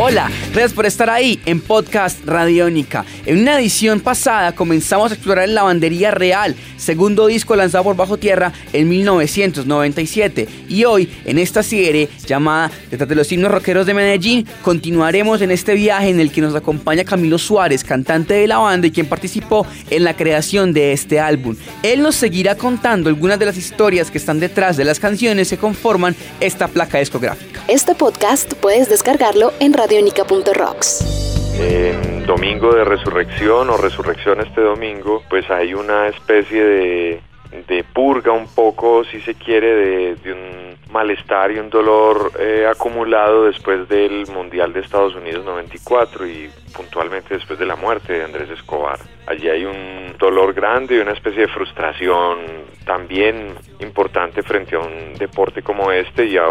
Hola, gracias por estar ahí en Podcast Radiónica. En una edición pasada comenzamos a explorar la lavandería real, segundo disco lanzado por Bajo Tierra en 1997. Y hoy, en esta serie llamada Detrás de los himnos rockeros de Medellín, continuaremos en este viaje en el que nos acompaña Camilo Suárez, cantante de la banda y quien participó en la creación de este álbum. Él nos seguirá contando algunas de las historias que están detrás de las canciones que conforman esta placa discográfica. Este podcast puedes descargarlo en Radio radionica.rocks. En domingo de resurrección o resurrección este domingo, pues hay una especie de, de purga un poco, si se quiere, de, de un malestar y un dolor eh, acumulado después del Mundial de Estados Unidos 94 y puntualmente después de la muerte de Andrés Escobar. Allí hay un dolor grande y una especie de frustración también importante frente a un deporte como este y a,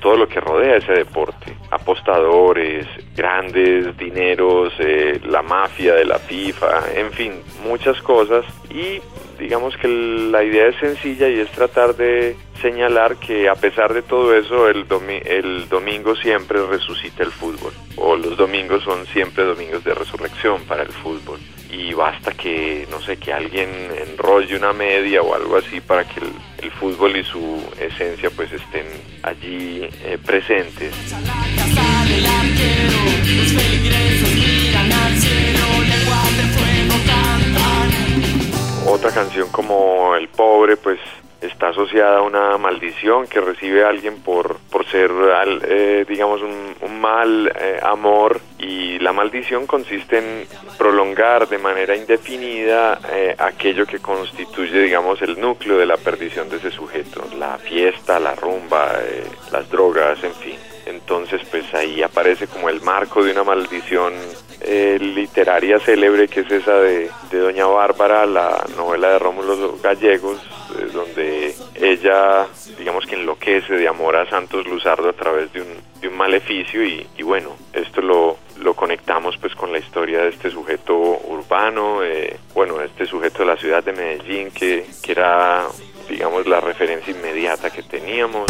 todo lo que rodea ese deporte. Apostadores, grandes dineros, eh, la mafia de la FIFA, en fin, muchas cosas y digamos que la idea es sencilla y es tratar de señalar que a pesar de todo eso, el, el domingo siempre resucita el fútbol, o los domingos son siempre domingos de resurrección para el fútbol. Y basta que, no sé, que alguien enrolle una media o algo así para que el, fútbol y su esencia pues estén allí eh, presentes. Otra canción como El Pobre, pues está asociada a una maldición que recibe alguien por, por ser, eh, digamos, un, mal eh, amor y la maldición consiste en prolongar de manera indefinida eh, aquello que constituye, digamos, el núcleo de la perdición de ese sujeto, la fiesta, la rumba, las drogas, en fin. Entonces, pues ahí aparece como el marco de una maldición literaria célebre que es esa de, Doña Bárbara, la novela de Rómulo Gallegos, donde ella, digamos que enloquece de amor a Santos Luzardo a través de un, maleficio y, bueno, esto lo, de este sujeto urbano, eh, bueno, este sujeto de la ciudad de Medellín que, que era, digamos, la referencia inmediata que teníamos.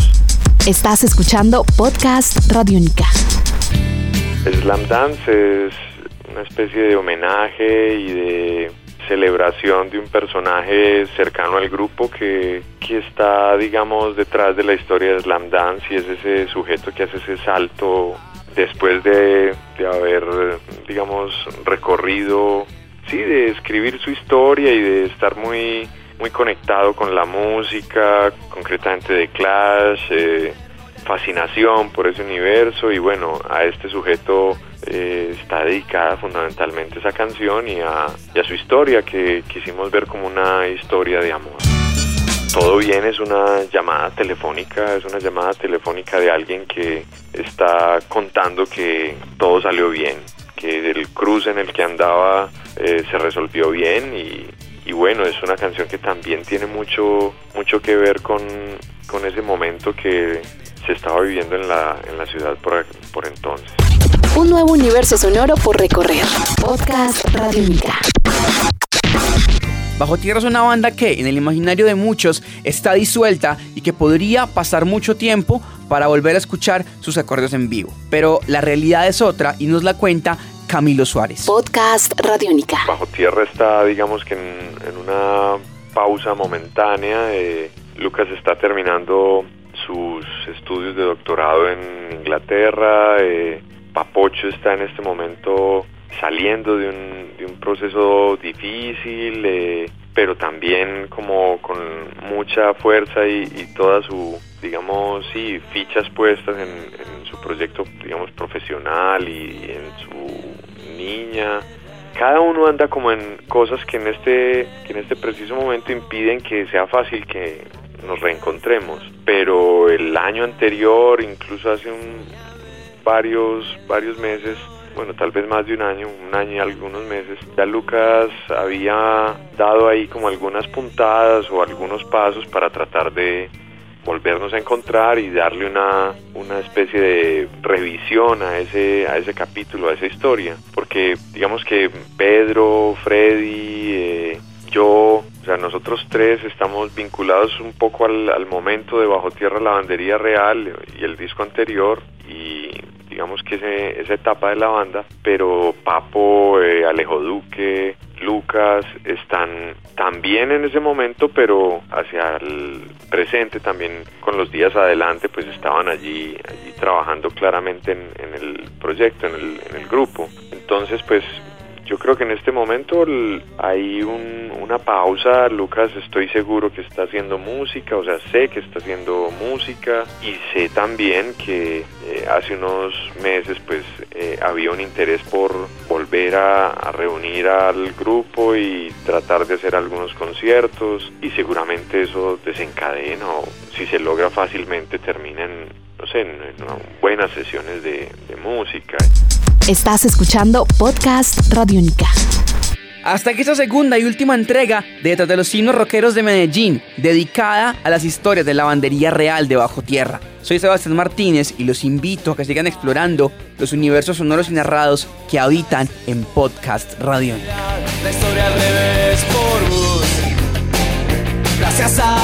Estás escuchando Podcast Radio Única. Slam Dance es una especie de homenaje y de celebración de un personaje cercano al grupo que, que está, digamos, detrás de la historia de Slam Dance y es ese sujeto que hace ese salto después de, de haber, digamos, recorrido, sí, de escribir su historia y de estar muy, muy conectado con la música, concretamente de Clash, eh, fascinación por ese universo y bueno, a este sujeto eh, está dedicada fundamentalmente esa canción y a, su historia que quisimos ver como una historia de amor. Todo bien es una llamada telefónica, es una llamada telefónica de alguien que está contando que todo salió bien, que el cruce en el que andaba eh, se resolvió bien y, bueno, es una canción que también tiene mucho, mucho que ver con, con ese momento que se estaba viviendo en la, en la ciudad por, por entonces. Un nuevo universo sonoro por recorrer. Podcast Radiónica. Bajo Tierra es una banda que en el imaginario de muchos está disuelta y que podría pasar mucho tiempo para volver a escuchar sus acordes en vivo. Pero la realidad es otra y nos la cuenta Camilo Suárez. Podcast Radiónica. Bajo Tierra está, digamos que en, una pausa momentánea. Eh, Lucas está terminando sus estudios de doctorado en Inglaterra. Eh, Papocho está en este momento saliendo de un, de un proceso difícil, eh, pero también como con mucha fuerza y, toda su, digamos, sí, fichas puestas en, su proyecto, digamos, profesional y en su niña. Cada uno anda como en cosas que en este, que en este preciso momento impiden que sea fácil que nos reencontremos. Pero el año anterior, incluso hace un, varios, varios meses, bueno, tal vez más de un año, un año y algunos meses, ya Lucas había dado ahí como algunas puntadas o algunos pasos para tratar de volvernos a encontrar y darle una, una especie de revisión a ese, a ese capítulo, a esa historia. Porque digamos que Pedro, Freddy, eh, yo O sea, nosotros tres estamos vinculados un poco al, momento de Bajo Tierra Lavandería Real y el disco anterior y digamos que esa etapa de la banda, pero Papo, eh, Alejo Duque, Lucas están también en ese momento, pero hacia el presente también con los días adelante, pues estaban allí, allí trabajando claramente en, el proyecto, en el grupo. Entonces, pues yo creo que en este momento hay una pausa. Lucas estoy seguro que está haciendo música, o sea, sé que está haciendo música y sé también que eh, hace unos meses pues eh, había un interés por volver a, a, reunir al grupo y tratar de hacer algunos conciertos y seguramente eso desencadena o si se logra fácilmente termina en, no sé, en, buenas sesiones de, de música. Estás escuchando Podcast Radiónica. Hasta que esta segunda y última entrega de Detrás de los Signos Rockeros de Medellín, dedicada a las historias de la bandería real de Bajo Tierra. Soy Sebastián Martínez y los invito a que sigan explorando los universos sonoros y narrados que habitan en Podcast Radiónica. La historia al revés por vos. Gracias a